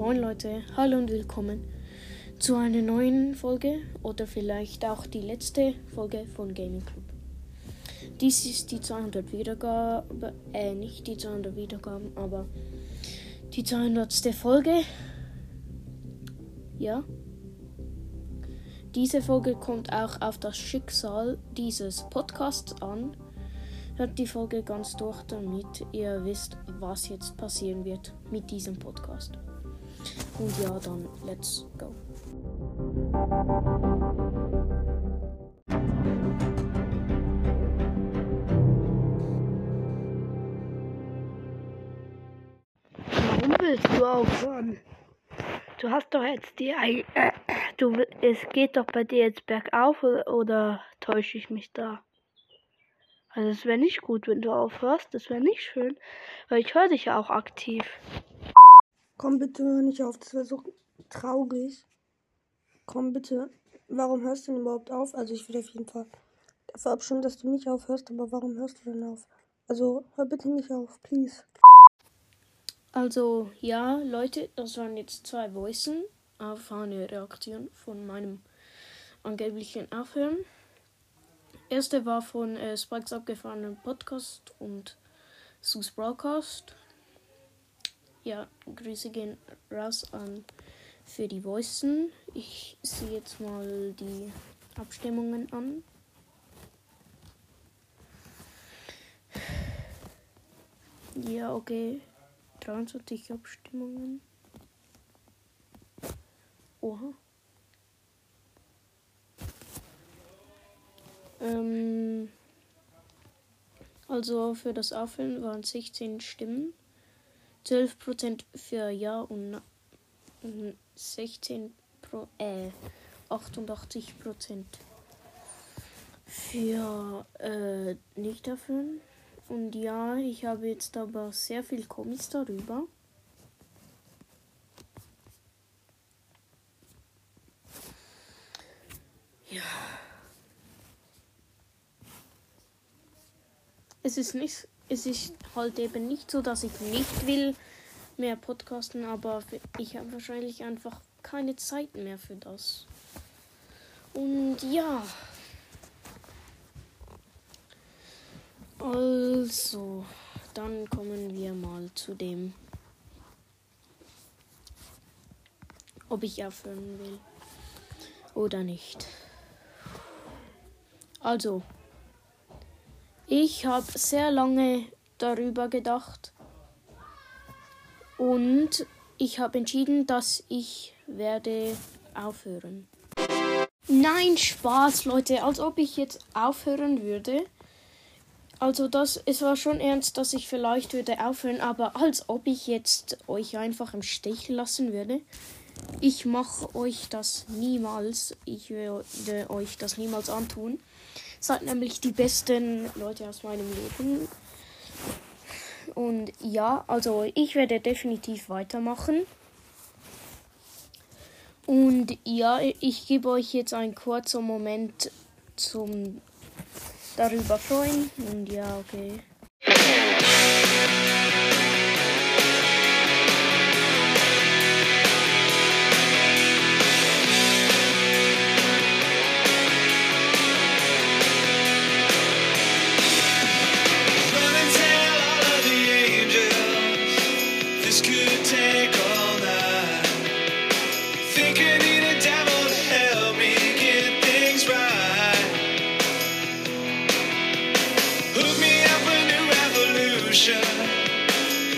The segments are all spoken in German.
Moin Leute, hallo und willkommen zu einer neuen Folge oder vielleicht auch die letzte Folge von Gaming Club. Dies ist die 200 Wiedergaben, äh, nicht die 200 Wiedergaben, aber die 200. Folge. Ja. Diese Folge kommt auch auf das Schicksal dieses Podcasts an. Hört die Folge ganz durch, damit ihr wisst, was jetzt passieren wird mit diesem Podcast. Und ja, dann let's go. Warum willst du aufhören? Du hast doch jetzt die. Ei- Äh, du, es geht doch bei dir jetzt bergauf oder, oder täusche ich mich da? Also es wäre nicht gut, wenn du aufhörst. Das wäre nicht schön, weil ich höre dich ja auch aktiv. Komm bitte hör nicht auf, das wäre so traurig. Komm bitte. Warum hörst du denn überhaupt auf? Also ich will auf jeden Fall dafür abstimmen, dass du nicht aufhörst, aber warum hörst du denn auf? Also hör bitte nicht auf, please. Also, ja, Leute, das waren jetzt zwei Voicen auf eine Reaktion von meinem angeblichen Aufhören. Erste war von äh, Spikes abgefahrenen Podcast und Sus Broadcast. Ja, Grüße gehen raus an für die Voicen. Ich sehe jetzt mal die Abstimmungen an. Ja, okay. 23 Abstimmungen. Oha. Ähm, also für das Aufhören waren 16 Stimmen. 12% für Ja und und 16 Pro, äh, 88% für äh, nicht erfüllen. Und ja, ich habe jetzt aber sehr viel Comics darüber. Ja. Es ist nicht, es ist halt eben nicht so, dass ich nicht will mehr podcasten, aber ich habe wahrscheinlich einfach keine Zeit mehr für das. Und ja. Also, dann kommen wir mal zu dem, ob ich aufhören will oder nicht. Also, ich habe sehr lange darüber gedacht und ich habe entschieden, dass ich werde aufhören. Nein, Spaß, Leute, als ob ich jetzt aufhören würde. Also das, es war schon ernst, dass ich vielleicht würde aufhören, aber als ob ich jetzt euch einfach im Stich lassen würde. Ich mache euch das niemals. Ich würde euch das niemals antun. Seid nämlich die besten Leute aus meinem Leben. Und ja, also ich werde definitiv weitermachen. Und ja, ich gebe euch jetzt einen kurzen Moment zum darüber freuen. Und ja, okay.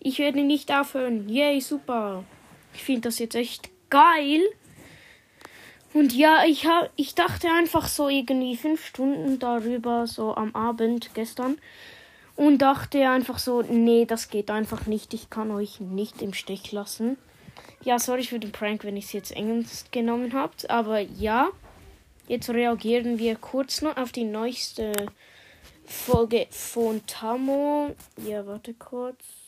Ich werde nicht aufhören. Yay, super. Ich finde das jetzt echt geil. Und ja, ich, hab, ich dachte einfach so irgendwie fünf Stunden darüber, so am Abend gestern. Und dachte einfach so, nee, das geht einfach nicht. Ich kann euch nicht im Stich lassen. Ja, sorry für den Prank, wenn ich es jetzt ernst genommen habt. Aber ja, jetzt reagieren wir kurz noch auf die neueste Folge von Tamo. Ja, warte kurz.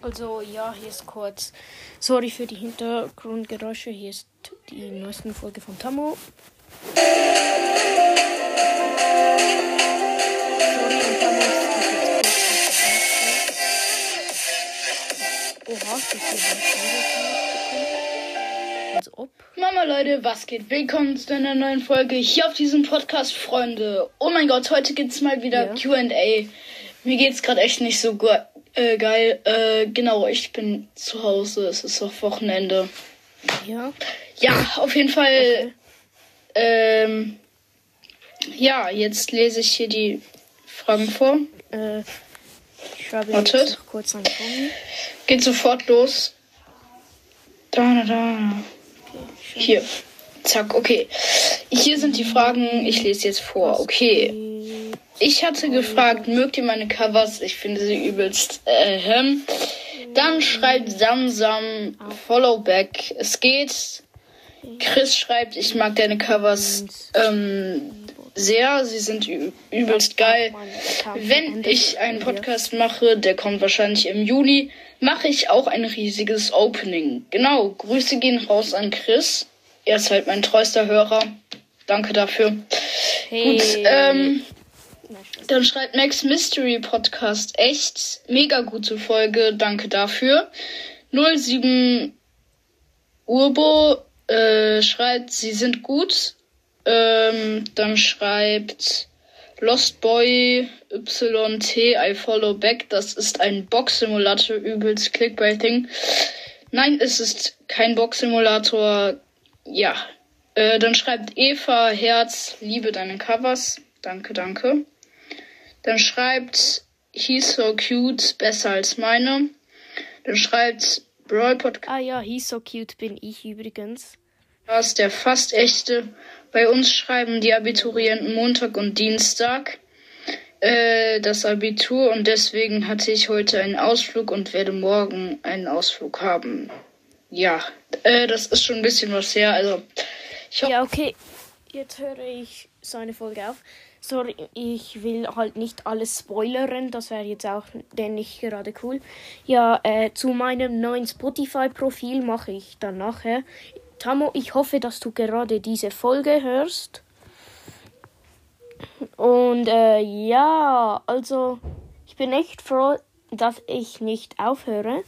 Also ja, hier ist kurz. Sorry für die Hintergrundgeräusche. Hier ist die neueste Folge von viel Als ob. Mama Leute, was geht? Willkommen zu einer neuen Folge hier auf diesem Podcast, Freunde. Oh mein Gott, heute gibt's mal wieder Ja. QA. Mir geht's gerade echt nicht so äh, geil. Äh, genau, ich bin zu Hause. Es ist auch Wochenende. Ja. Ja, auf jeden Fall. Ähm, ja, jetzt lese ich hier die Fragen vor. Äh, ich schreibe Wartet. jetzt kurz einen Kommi. Geht sofort los. Da, da, da. Hier. Zack, okay. Hier sind die Fragen. Ich lese jetzt vor. Okay. Ich hatte gefragt, mögt ihr meine Covers? Ich finde sie übelst. Ähm. Dann schreibt Samsam Followback. Es geht. Chris schreibt, ich mag deine Covers ähm, sehr. Sie sind übelst geil. Wenn ich einen Podcast mache, der kommt wahrscheinlich im Juli, mache ich auch ein riesiges Opening. Genau, Grüße gehen raus an Chris. Er ist halt mein treuester Hörer. Danke dafür. Hey. Gut, ähm. Dann schreibt Max Mystery Podcast echt mega gute Folge. Danke dafür. 07 Urbo äh, schreibt, sie sind gut. Ähm, dann schreibt Lost Boy YT I follow back. Das ist ein Box-Simulator, übelst Clickbaiting. Nein, es ist kein Box-Simulator. Ja. Äh, dann schreibt Eva Herz, liebe deine Covers. Danke, danke. Dann schreibt He's so cute, besser als meine. Dann schreibt Brawl Podcast. Ah ja, he's so cute bin ich übrigens. Podcast, der fast echte. Bei uns schreiben die Abiturienten Montag und Dienstag äh, das Abitur und deswegen hatte ich heute einen Ausflug und werde morgen einen Ausflug haben. Ja, äh, das ist schon ein bisschen was her. Also, Ja, okay. Jetzt höre ich so eine Folge auf. Sorry, ich will halt nicht alles spoilern. Das wäre jetzt auch denn nicht gerade cool. Ja, äh, zu meinem neuen Spotify-Profil mache ich dann nachher. Tamo, ich hoffe, dass du gerade diese Folge hörst. Und äh, ja, also ich bin echt froh, dass ich nicht aufhöre.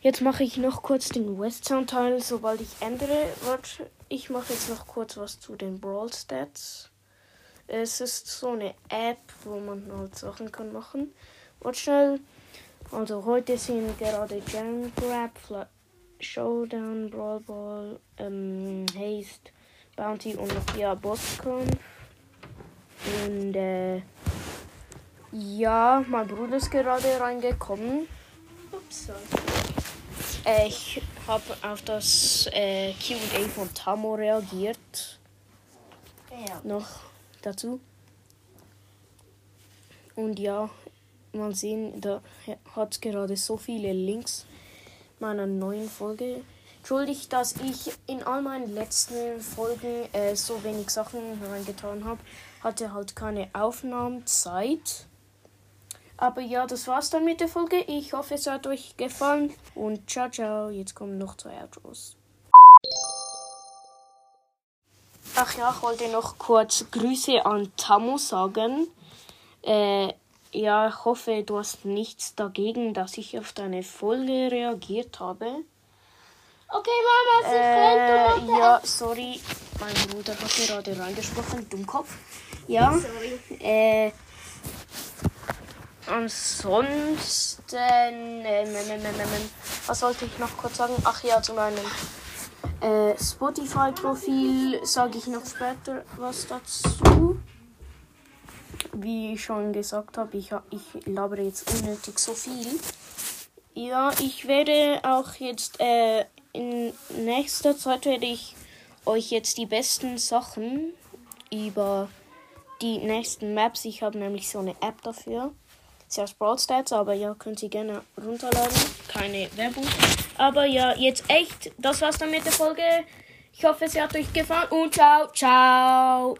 Jetzt mache ich noch kurz den Westsound-Teil, sobald ich ändere. Warte, ich mache jetzt noch kurz was zu den Brawl Stats. Es ist so eine App, wo man halt Sachen kann machen. Warte schnell. Also heute sind gerade Jam Grab, Fla Showdown, Brawl Ball, ähm, Haste, Bounty und ja Bosskampf. Und äh, ja, mein Bruder ist gerade reingekommen. Ups. Äh, ich habe auf das äh, QA von Tamo reagiert. Noch dazu. Und ja, mal sehen, da hat gerade so viele Links meiner neuen Folge. Entschuldigt, dass ich in all meinen letzten Folgen äh, so wenig Sachen reingetan habe. Hatte halt keine Aufnahmezeit. Aber ja, das war's dann mit der Folge. Ich hoffe, es hat euch gefallen. Und ciao, ciao. Jetzt kommen noch zwei Outros. Ach ja, ich wollte noch kurz Grüße an Tamu sagen. Äh, ja, ich hoffe, du hast nichts dagegen, dass ich auf deine Folge reagiert habe. Okay, Mama, sie Äh, ja, sorry, mein Bruder hat gerade reingesprochen, Dummkopf. Ja, äh, ansonsten, ähm, was wollte ich noch kurz sagen? Ach ja, zu meinem äh, Spotify-Profil sage ich noch später was dazu. Wie ich schon gesagt habe, ich, ich labere jetzt unnötig so viel. Ja, ich werde auch jetzt äh, in nächster Zeit werde ich euch jetzt die besten Sachen über die nächsten Maps. Ich habe nämlich so eine App dafür. sie aus Brawl Stats, aber ja, könnt ihr gerne runterladen. Keine Werbung. Aber ja, jetzt echt, das war's dann mit der Folge. Ich hoffe, es hat euch gefallen und ciao, ciao.